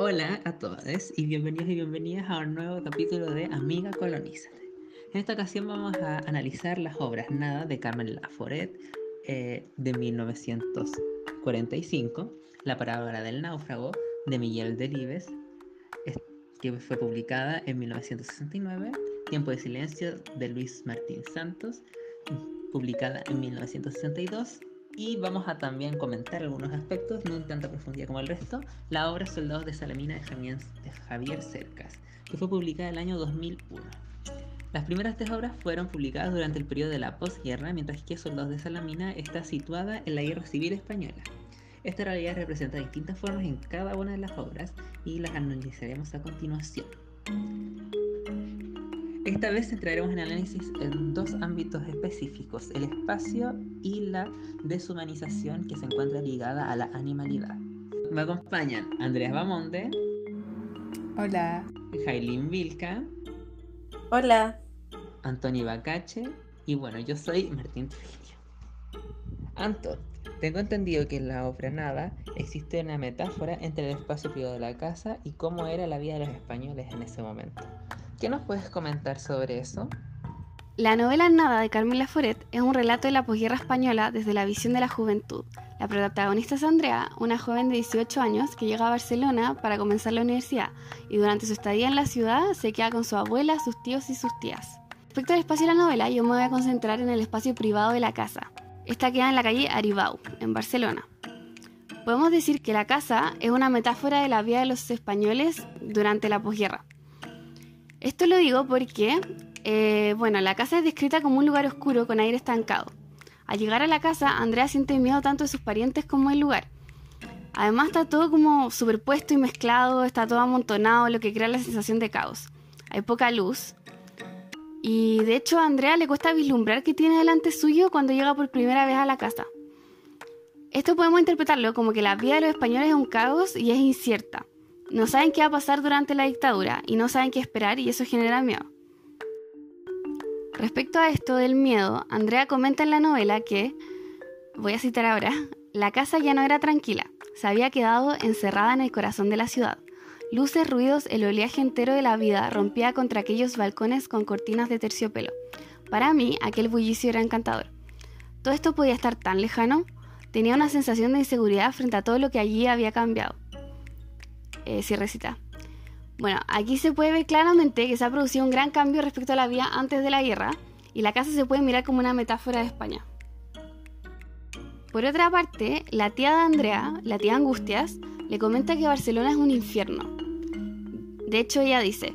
Hola a todos y bienvenidos y bienvenidas a un nuevo capítulo de Amiga Colonízate. En esta ocasión vamos a analizar las obras Nada de Carmen Laforet eh, de 1945, La parábola del náufrago de Miguel Delibes, que fue publicada en 1969, Tiempo de silencio de Luis Martín Santos, publicada en 1962 y vamos a también comentar algunos aspectos, no en tanta profundidad como el resto, la obra Soldados de Salamina de Javier, Cercas, que fue publicada el año 2001. Las primeras tres obras fueron publicadas durante el periodo de la posguerra, mientras que Soldados de Salamina está situada en la Guerra Civil Española. Esta realidad representa distintas formas en cada una de las obras y las analizaremos a continuación. Esta vez centraremos en análisis en dos ámbitos específicos, el espacio y la deshumanización que se encuentra ligada a la animalidad. Me acompañan Andrea Bamonde. Hola. Jailin Vilca. Hola. Antoni Bacache. Y bueno, yo soy Martín Trujillo. Anton, tengo entendido que en la obra Nada existe una metáfora entre el espacio privado de la casa y cómo era la vida de los españoles en ese momento. ¿Qué nos puedes comentar sobre eso? La novela Nada de Carmen Laforet es un relato de la posguerra española desde la visión de la juventud. La protagonista es Andrea, una joven de 18 años que llega a Barcelona para comenzar la universidad y durante su estadía en la ciudad se queda con su abuela, sus tíos y sus tías. Respecto al espacio de la novela, yo me voy a concentrar en el espacio privado de la casa. Esta queda en la calle Aribau, en Barcelona. Podemos decir que la casa es una metáfora de la vida de los españoles durante la posguerra. Esto lo digo porque, eh, bueno, la casa es descrita como un lugar oscuro con aire estancado. Al llegar a la casa, Andrea siente miedo tanto de sus parientes como del lugar. Además está todo como superpuesto y mezclado, está todo amontonado, lo que crea la sensación de caos. Hay poca luz. Y de hecho a Andrea le cuesta vislumbrar qué tiene delante suyo cuando llega por primera vez a la casa. Esto podemos interpretarlo como que la vida de los españoles es un caos y es incierta. No saben qué va a pasar durante la dictadura y no saben qué esperar y eso genera miedo. Respecto a esto del miedo, Andrea comenta en la novela que, voy a citar ahora, la casa ya no era tranquila, se había quedado encerrada en el corazón de la ciudad. Luces, ruidos, el oleaje entero de la vida rompía contra aquellos balcones con cortinas de terciopelo. Para mí, aquel bullicio era encantador. Todo esto podía estar tan lejano, tenía una sensación de inseguridad frente a todo lo que allí había cambiado eh, recita. Bueno, aquí se puede ver claramente que se ha producido un gran cambio respecto a la vida antes de la guerra y la casa se puede mirar como una metáfora de España. Por otra parte, la tía de Andrea, la tía Angustias, le comenta que Barcelona es un infierno. De hecho, ella dice,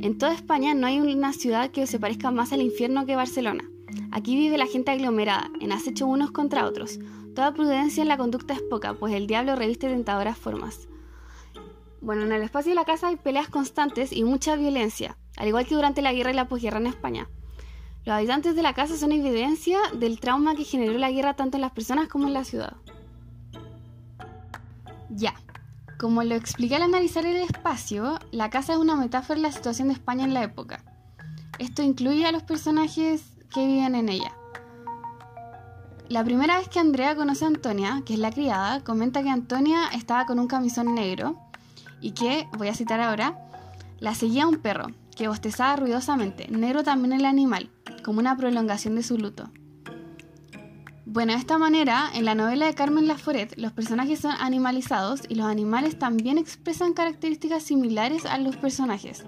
en toda España no hay una ciudad que se parezca más al infierno que Barcelona. Aquí vive la gente aglomerada, en acecho unos contra otros. Toda prudencia en la conducta es poca, pues el diablo reviste tentadoras formas. Bueno, en el espacio de la casa hay peleas constantes y mucha violencia, al igual que durante la guerra y la posguerra en España. Los habitantes de la casa son evidencia del trauma que generó la guerra tanto en las personas como en la ciudad. Ya, como lo expliqué al analizar el espacio, la casa es una metáfora de la situación de España en la época. Esto incluye a los personajes que viven en ella. La primera vez que Andrea conoce a Antonia, que es la criada, comenta que Antonia estaba con un camisón negro y que, voy a citar ahora, la seguía un perro, que bostezaba ruidosamente, negro también el animal, como una prolongación de su luto. Bueno, de esta manera, en la novela de Carmen Laforet, los personajes son animalizados y los animales también expresan características similares a los personajes.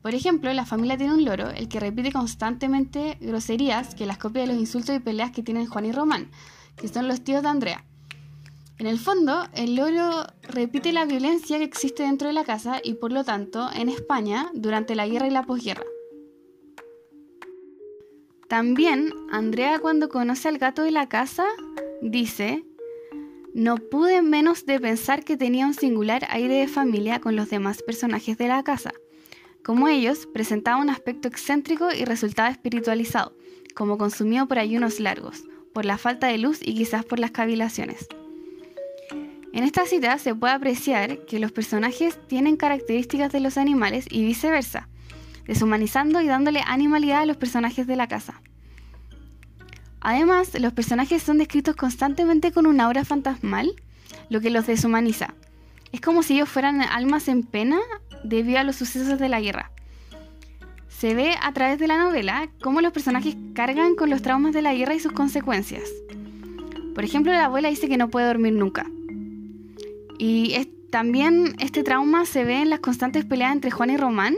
Por ejemplo, la familia tiene un loro, el que repite constantemente groserías que las copia de los insultos y peleas que tienen Juan y Román, que son los tíos de Andrea. En el fondo, el loro repite la violencia que existe dentro de la casa y por lo tanto en España durante la guerra y la posguerra. También Andrea cuando conoce al gato de la casa dice, no pude menos de pensar que tenía un singular aire de familia con los demás personajes de la casa. Como ellos, presentaba un aspecto excéntrico y resultaba espiritualizado, como consumido por ayunos largos, por la falta de luz y quizás por las cavilaciones. En esta cita se puede apreciar que los personajes tienen características de los animales y viceversa, deshumanizando y dándole animalidad a los personajes de la casa. Además, los personajes son descritos constantemente con un aura fantasmal, lo que los deshumaniza. Es como si ellos fueran almas en pena debido a los sucesos de la guerra. Se ve a través de la novela cómo los personajes cargan con los traumas de la guerra y sus consecuencias. Por ejemplo, la abuela dice que no puede dormir nunca. Y también este trauma se ve en las constantes peleas entre Juan y Román,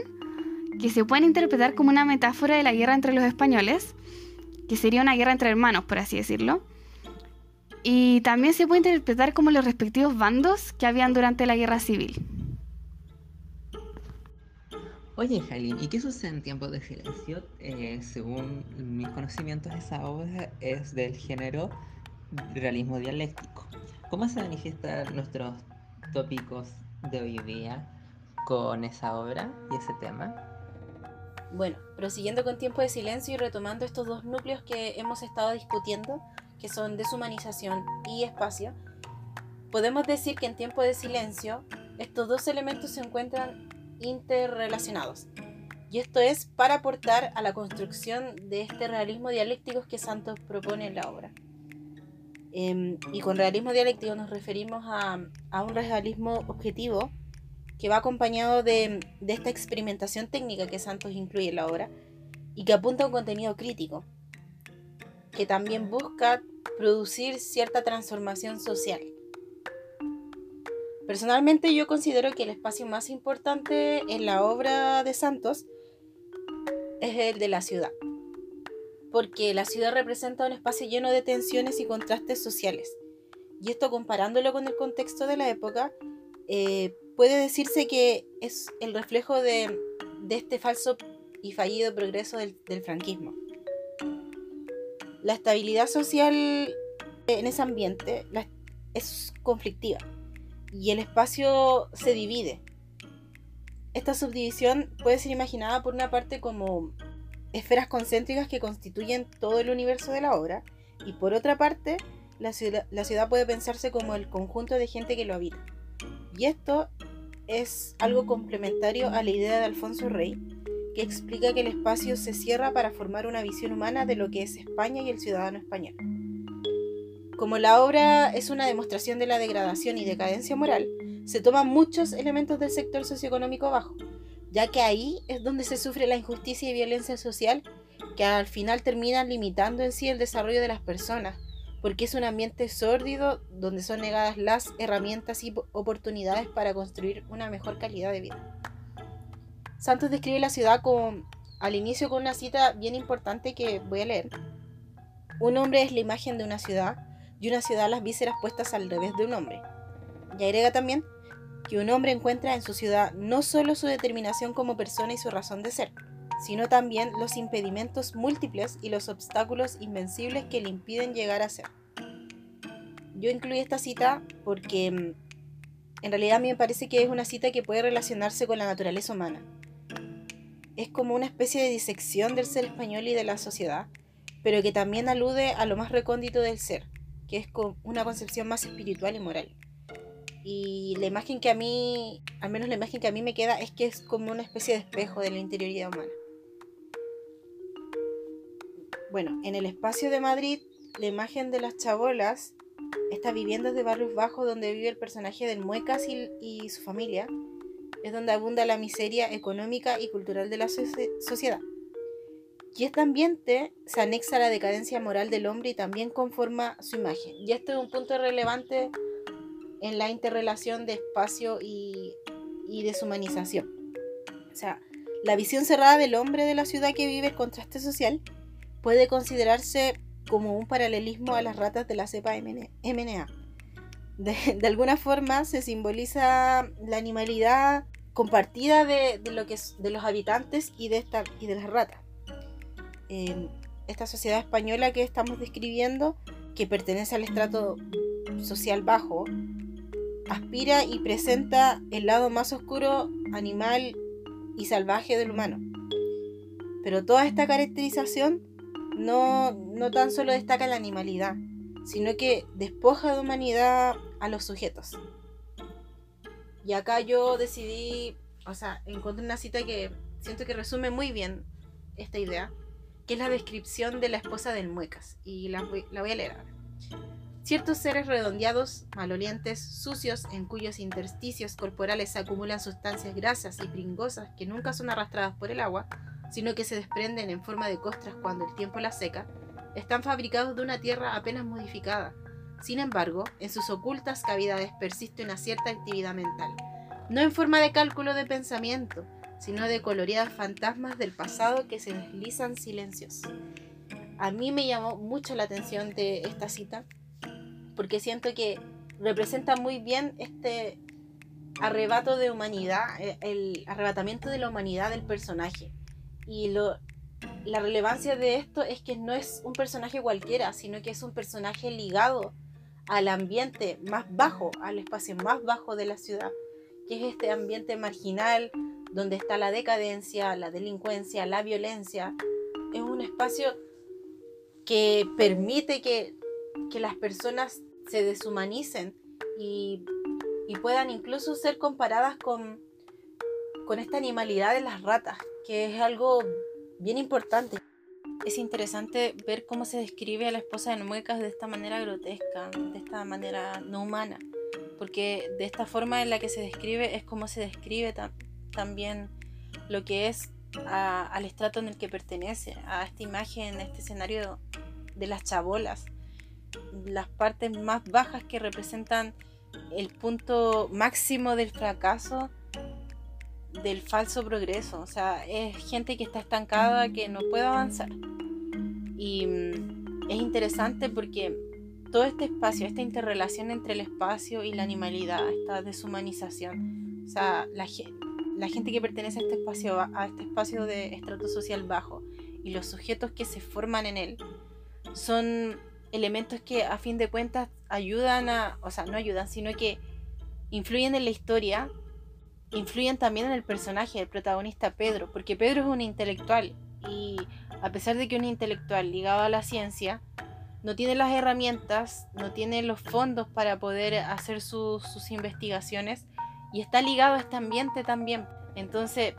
que se pueden interpretar como una metáfora de la guerra entre los españoles, que sería una guerra entre hermanos, por así decirlo. Y también se puede interpretar como los respectivos bandos que habían durante la guerra civil. Oye, Jalín, ¿y qué sucede en tiempos de silencio? Eh, según mis conocimientos, esa obra es del género realismo dialéctico. ¿Cómo se manifiestan nuestros tópicos de hoy día con esa obra y ese tema? Bueno, prosiguiendo con tiempo de silencio y retomando estos dos núcleos que hemos estado discutiendo, que son deshumanización y espacio, podemos decir que en tiempo de silencio estos dos elementos se encuentran interrelacionados. Y esto es para aportar a la construcción de este realismo dialéctico que Santos propone en la obra. Em, y con realismo dialéctico nos referimos a, a, un realismo objetivo que va acompañado de, de esta experimentación técnica que Santos incluye en la obra y que apunta a un contenido crítico, que también busca producir cierta transformación social. Personalmente yo considero que el espacio más importante en la obra de Santos es el de la ciudad, porque la ciudad representa un espacio lleno de tensiones y contrastes sociales. Y esto comparándolo con el contexto de la época, eh, puede decirse que es el reflejo de, este falso y fallido progreso del franquismo la estabilidad social en ese ambiente es conflictiva y el espacio se divide. Esta subdivisión puede ser imaginada por una parte como esferas concéntricas que constituyen todo el universo de la obra y por otra parte la ciudad, la ciudad puede pensarse como el conjunto de gente que lo habita. Y esto es algo complementario a la idea de Alfonso Rey, que explica que el espacio se cierra para formar una visión humana de lo que es España y el ciudadano español. Como la obra es una demostración de la degradación y decadencia moral, se toman muchos elementos del sector socioeconómico bajo, ya que ahí es donde se sufre la injusticia y violencia social que al final terminan limitando en sí el desarrollo de las personas, porque es un ambiente sórdido donde son negadas las herramientas y oportunidades para construir una mejor calidad de vida. Santos describe la ciudad con, al inicio con una cita bien importante que voy a leer. Un hombre es la imagen de una ciudad y una ciudad las vísceras puestas al revés de un hombre. Y agrega también que un hombre encuentra en su ciudad no solo su determinación como persona y su razón de ser, sino también los impedimentos múltiples y los obstáculos invencibles que le impiden llegar a ser. Yo incluí esta cita porque mm, en realidad a mí me parece que es una cita que puede relacionarse con la naturaleza humana es como una especie de disección del ser español y de la sociedad, pero que también alude a lo más recóndito del ser, que es una concepción más espiritual y moral. Y la imagen que a mí, al menos la imagen que a mí me queda, es que es como una especie de espejo de la interioridad humana. Bueno, en el espacio de Madrid, la imagen de las chabolas, estas viviendas de barrios bajos donde vive el personaje del Muecas y su familia, es donde abunda la miseria económica y cultural de la sociedad. Y este ambiente se anexa a la decadencia moral del hombre y también conforma su imagen. Y este es un punto relevante en la interrelación de espacio y, y deshumanización. O sea, la visión cerrada del hombre de la ciudad que vive el contraste social puede considerarse como un paralelismo a las ratas de la cepa MNA. De, de, alguna forma se simboliza la animalidad compartida de, lo que es, de los habitantes y de, esta, y de las ratas. esta sociedad española que estamos describiendo, que pertenece al estrato social bajo, aspira y presenta el lado más oscuro, animal y salvaje del humano. Pero toda esta caracterización no, no tan solo destaca la animalidad, sino que despoja de humanidad a los sujetos. Y acá yo decidí, o sea, encontré una cita que siento que resume muy bien esta idea, que es la descripción de la esposa del Muecas. Y la la voy a leer ahora. Ciertos seres redondeados, malolientes, sucios, en cuyos intersticios corporales se acumulan sustancias grasas y pringosas que nunca son arrastradas por el agua, sino que se desprenden en forma de costras cuando el tiempo las seca, están fabricados de una tierra apenas modificada. Sin embargo, en sus ocultas cavidades persiste una cierta actividad mental, no en forma de cálculo de pensamiento, sino de coloridas fantasmas del pasado que se deslizan silencios. A mí me llamó mucho la atención de esta cita porque siento que representa muy bien este arrebato de humanidad, eh, el arrebatamiento de la humanidad del personaje. Y lo, la relevancia de esto es que no es un personaje cualquiera, sino que es un personaje ligado al ambiente más bajo, al espacio más bajo de la ciudad, que es este ambiente marginal, donde está la decadencia, la delincuencia, la violencia. Es un espacio que permite que, que las personas se deshumanicen y, puedan incluso ser comparadas con, con esta animalidad de las ratas, que es algo bien importante. Es interesante ver cómo se describe a la esposa de Muecas de esta manera grotesca, de esta manera no humana, porque de esta forma en la que se describe es como se describe también lo que es al estrato en el que pertenece, a esta imagen, a este escenario de las chabolas, las partes más bajas que representan el punto máximo del fracaso del falso progreso. O sea, es gente que está estancada, que no puede avanzar. Y mm, es interesante porque todo este espacio, esta interrelación entre el espacio y la animalidad, esta deshumanización, o sea, la, la gente que pertenece a este espacio, a este espacio de estrato social bajo y los sujetos que se forman en él, son elementos que a fin de cuentas ayudan a, o sea, no ayudan, sino que influyen en la historia, influyen también en el personaje, el protagonista Pedro, porque Pedro es un intelectual y a pesar de que un intelectual ligado a la ciencia, no tiene las herramientas, no tiene los fondos para poder hacer sus investigaciones y está ligado a este ambiente también. Entonces,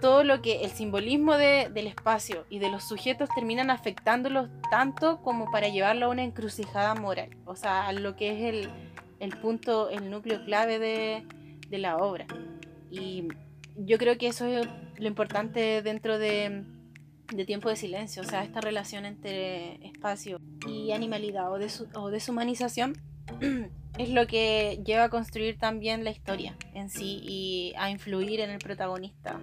todo lo que el simbolismo del espacio y de los sujetos terminan afectándolos tanto como para llevarlo a una encrucijada moral, o sea, a lo que es el, punto, el núcleo clave de, la obra. Y yo creo que eso es lo importante dentro de, Tiempo de Silencio, o sea, esta relación entre espacio y animalidad o, o deshumanización es lo que lleva a construir también la historia en sí y a influir en el protagonista.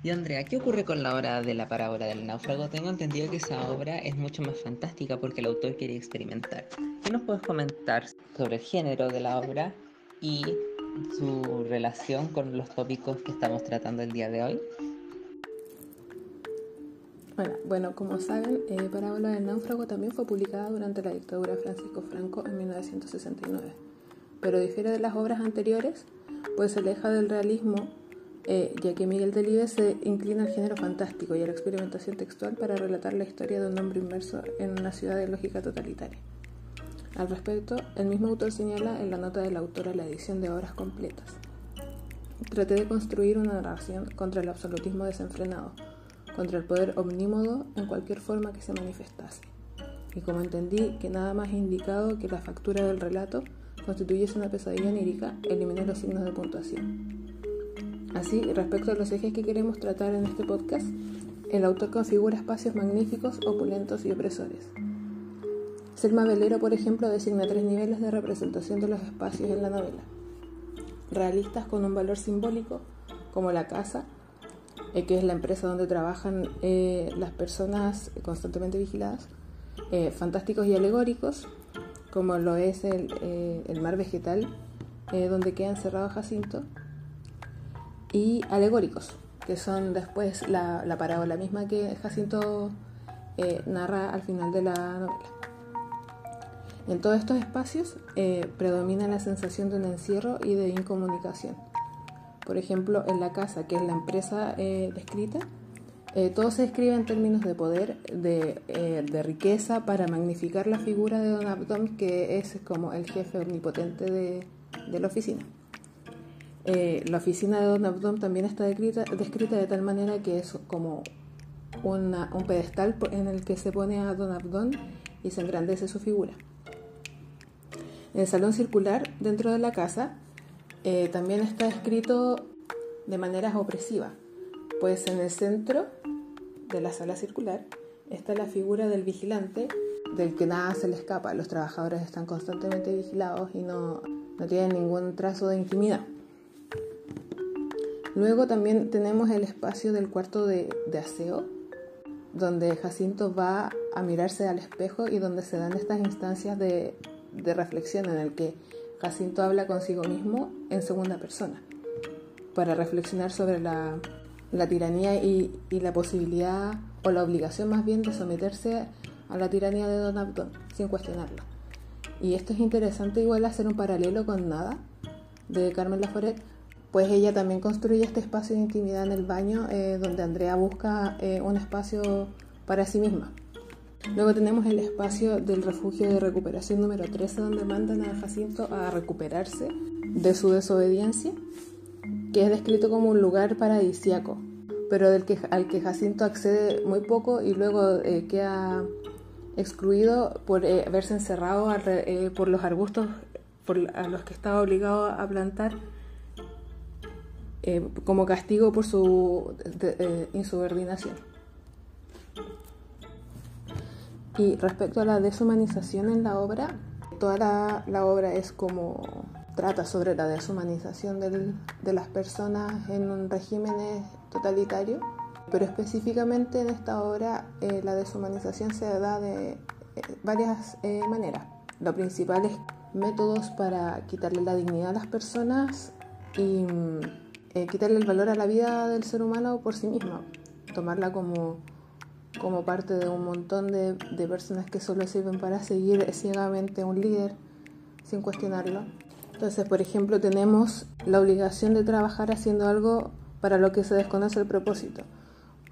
Y Andrea, ¿qué ocurre con la obra de la parábola del náufrago? Tengo entendido que esa obra es mucho más fantástica porque el autor quería experimentar. ¿Qué nos puedes comentar sobre el género de la obra y su relación con los tópicos que estamos tratando el día de hoy? Bueno, bueno como saben, eh, Parábola del náufrago también fue publicada durante la dictadura de Francisco Franco en 1969, pero difiere de las obras anteriores, pues se aleja del realismo eh, ya que Miguel Delibes se inclina al género fantástico y a la experimentación textual para relatar la historia de un hombre inmerso en una ciudad de lógica totalitaria. Al respecto, el mismo autor señala en la nota del autor a la edición de obras completas. Traté de construir una narración contra el absolutismo desenfrenado, contra el poder omnímodo en cualquier forma que se manifestase. Y como entendí que nada más indicado que la factura del relato constituyese una pesadilla onírica, eliminé los signos de puntuación. Así, respecto a los ejes que queremos tratar en este podcast, el autor configura espacios magníficos, opulentos y opresores. Selma Velero, por ejemplo, designa tres niveles de representación de los espacios en la novela. Realistas con un valor simbólico, como la casa, eh, que es la empresa donde trabajan eh, las personas constantemente vigiladas. Eh, fantásticos y alegóricos, como lo es el, el mar vegetal, donde queda encerrado Jacinto y alegóricos, que son después la, la parábola misma que Jacinto eh, narra al final de la novela. En todos estos espacios eh, predomina la sensación de un encierro y de incomunicación. Por ejemplo, en la casa, que es la empresa eh, descrita, todo se describe en términos de poder, de, riqueza, para magnificar la figura de Don Abdom, que es como el jefe omnipotente de la oficina. Eh, la oficina de Don Abdón también está descrita, de tal manera que es como un pedestal en el que se pone a Don Abdón y se engrandece su figura. En el salón circular, dentro de la casa, eh, también está escrito de manera opresiva, pues en el centro de la sala circular está la figura del vigilante, del que nada se le escapa. Los trabajadores están constantemente vigilados y no, no tienen ningún trazo de intimidad. Luego también tenemos el espacio del cuarto de, aseo, donde Jacinto va a mirarse al espejo y donde se dan estas instancias de, reflexión en el que Jacinto habla consigo mismo en segunda persona para reflexionar sobre la, tiranía y, la posibilidad o la obligación más bien de someterse a la tiranía de Don Abdón sin cuestionarlo. Y esto es interesante igual hacer un paralelo con Nada de Carmen Laforet, pues ella también construye este espacio de intimidad en el baño eh, donde Andrea busca eh, un espacio para sí misma. Luego tenemos el espacio del refugio de recuperación número 13 donde mandan a Jacinto a recuperarse de su desobediencia, que es descrito como un lugar paradisiaco, pero al que Jacinto accede muy poco y luego eh, queda excluido por verse encerrado por los arbustos por, a los que estaba obligado a plantar eh, como castigo por su de, eh, insubordinación. Y respecto a la deshumanización en la obra, toda la, la obra es como trata sobre la deshumanización del, de las personas en un régimen totalitario, pero específicamente en esta obra eh, la deshumanización se da de eh, varias eh, maneras. Lo principal es métodos para quitarle la dignidad a las personas y mm, quitarle el valor a la vida del ser humano por sí misma, tomarla como como parte de un montón de, de, personas que solo sirven para seguir ciegamente a un líder sin cuestionarlo. Entonces, por ejemplo, tenemos la obligación de trabajar haciendo algo para lo que se desconoce el propósito,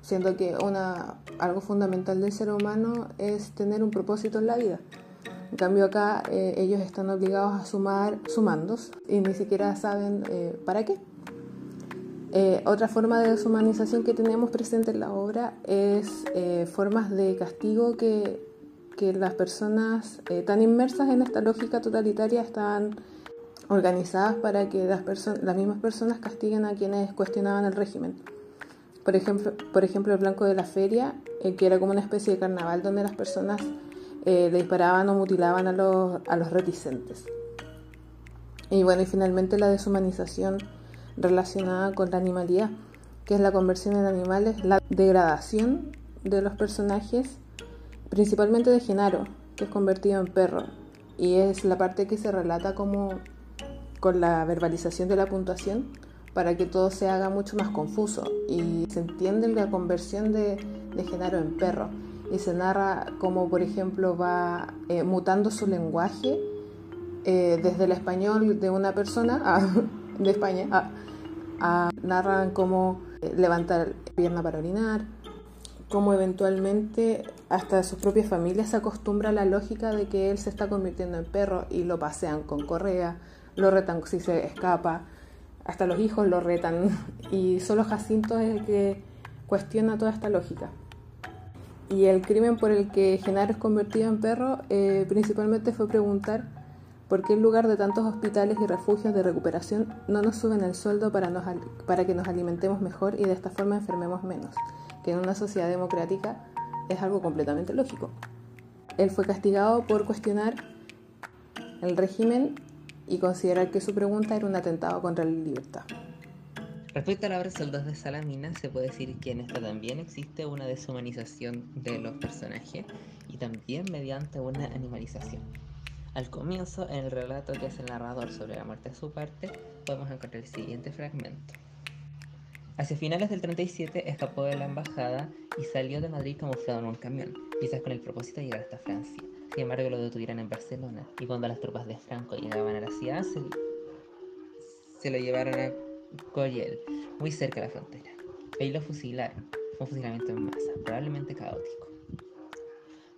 siendo que una, algo fundamental del ser humano es tener un propósito en la vida. En cambio acá eh, ellos están obligados a sumar sumandos y ni siquiera saben eh, para qué. Eh, otra forma de deshumanización que tenemos presente en la obra es eh, formas de castigo que, las personas eh, tan inmersas en esta lógica totalitaria están organizadas para que las, las mismas personas castiguen a quienes cuestionaban el régimen. Por ejemplo, por ejemplo el Blanco de la Feria, que era como una especie de carnaval donde las personas disparaban o mutilaban a los, a los reticentes. Y bueno, y finalmente la deshumanización relacionada con la animalidad, que es la conversión en animales, la degradación de los personajes, principalmente de Genaro, que es convertido en perro, y es la parte que se relata como con la verbalización de la puntuación para que todo se haga mucho más confuso. Y se entiende la conversión de, Genaro en perro. Y se narra como por ejemplo va eh, mutando su lenguaje eh, desde el español de una persona de España a, narran cómo levantar pierna para orinar, cómo eventualmente hasta su propia familia se acostumbra a la lógica de que él se está convirtiendo en perro y lo pasean con correa, lo retan si se escapa, hasta los hijos lo retan y solo Jacinto es el que cuestiona toda esta lógica. Y el crimen por el que Genaro es convertido en perro eh, principalmente fue preguntar ¿Por qué en lugar de tantos hospitales y refugios de recuperación no nos suben el sueldo para, que nos alimentemos mejor y de esta forma enfermemos menos? Que en una sociedad democrática es algo completamente lógico. Él fue castigado por cuestionar el régimen y considerar que su pregunta era un atentado contra la libertad. Respecto a la obra Soldados de Salamina, se puede decir que en esta también existe una deshumanización de los personajes y también mediante una animalización. Al comienzo, en el relato que hace el narrador sobre la muerte de su parte, podemos encontrar el siguiente fragmento. Hacia finales del 37 escapó de la embajada y salió de Madrid camuflado en un camión, quizás con el propósito de llegar hasta Francia. Sin embargo, lo detuvieron en Barcelona y cuando las tropas de Franco llegaban a la ciudad, se, se lo llevaron a Coyel, muy cerca de la frontera. Ahí lo fusilaron, un fusilamiento en masa, probablemente caótico.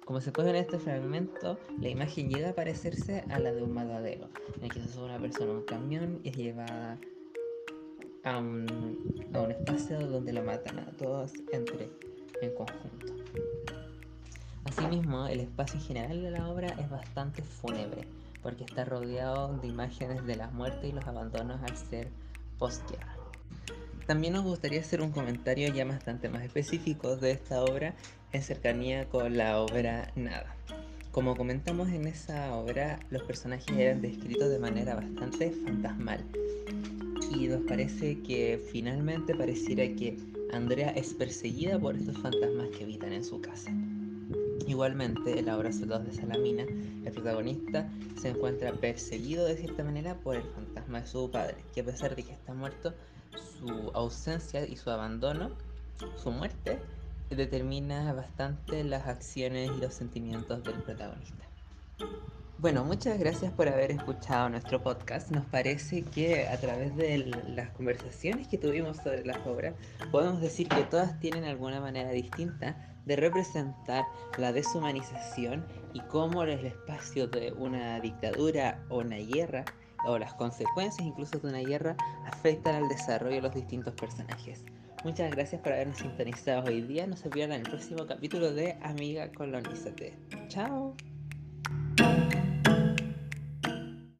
Como se puede ver en este fragmento, la imagen llega a parecerse a la de un matadero, en el que se sube una persona a un camión y es llevada a un, espacio donde lo matan a todos entre en conjunto. Asimismo, el espacio en general de la obra es bastante fúnebre, porque está rodeado de imágenes de la muerte y los abandonos al ser postguerra. También nos gustaría hacer un comentario ya bastante más específico de esta obra en cercanía con la obra Nada. Como comentamos en esa obra, los personajes eran descritos de manera bastante fantasmal. Y nos parece que finalmente pareciera que Andrea es perseguida por estos fantasmas que habitan en su casa. Igualmente, en la obra Soldados de Salamina, el protagonista se encuentra perseguido de cierta manera por el fantasma de su padre, que a pesar de que está muerto, su ausencia y su abandono, su muerte, determina bastante las acciones y los sentimientos del protagonista. Bueno, muchas gracias por haber escuchado nuestro podcast. Nos parece que a través de las conversaciones que tuvimos sobre las obras, podemos decir que todas tienen alguna manera distinta de representar la deshumanización y cómo el espacio de una dictadura o una guerra o las consecuencias incluso de una guerra afectan al desarrollo de los distintos personajes. Muchas gracias por habernos sintonizado hoy día. No se pierdan el próximo capítulo de Amiga Colonízate. Chao.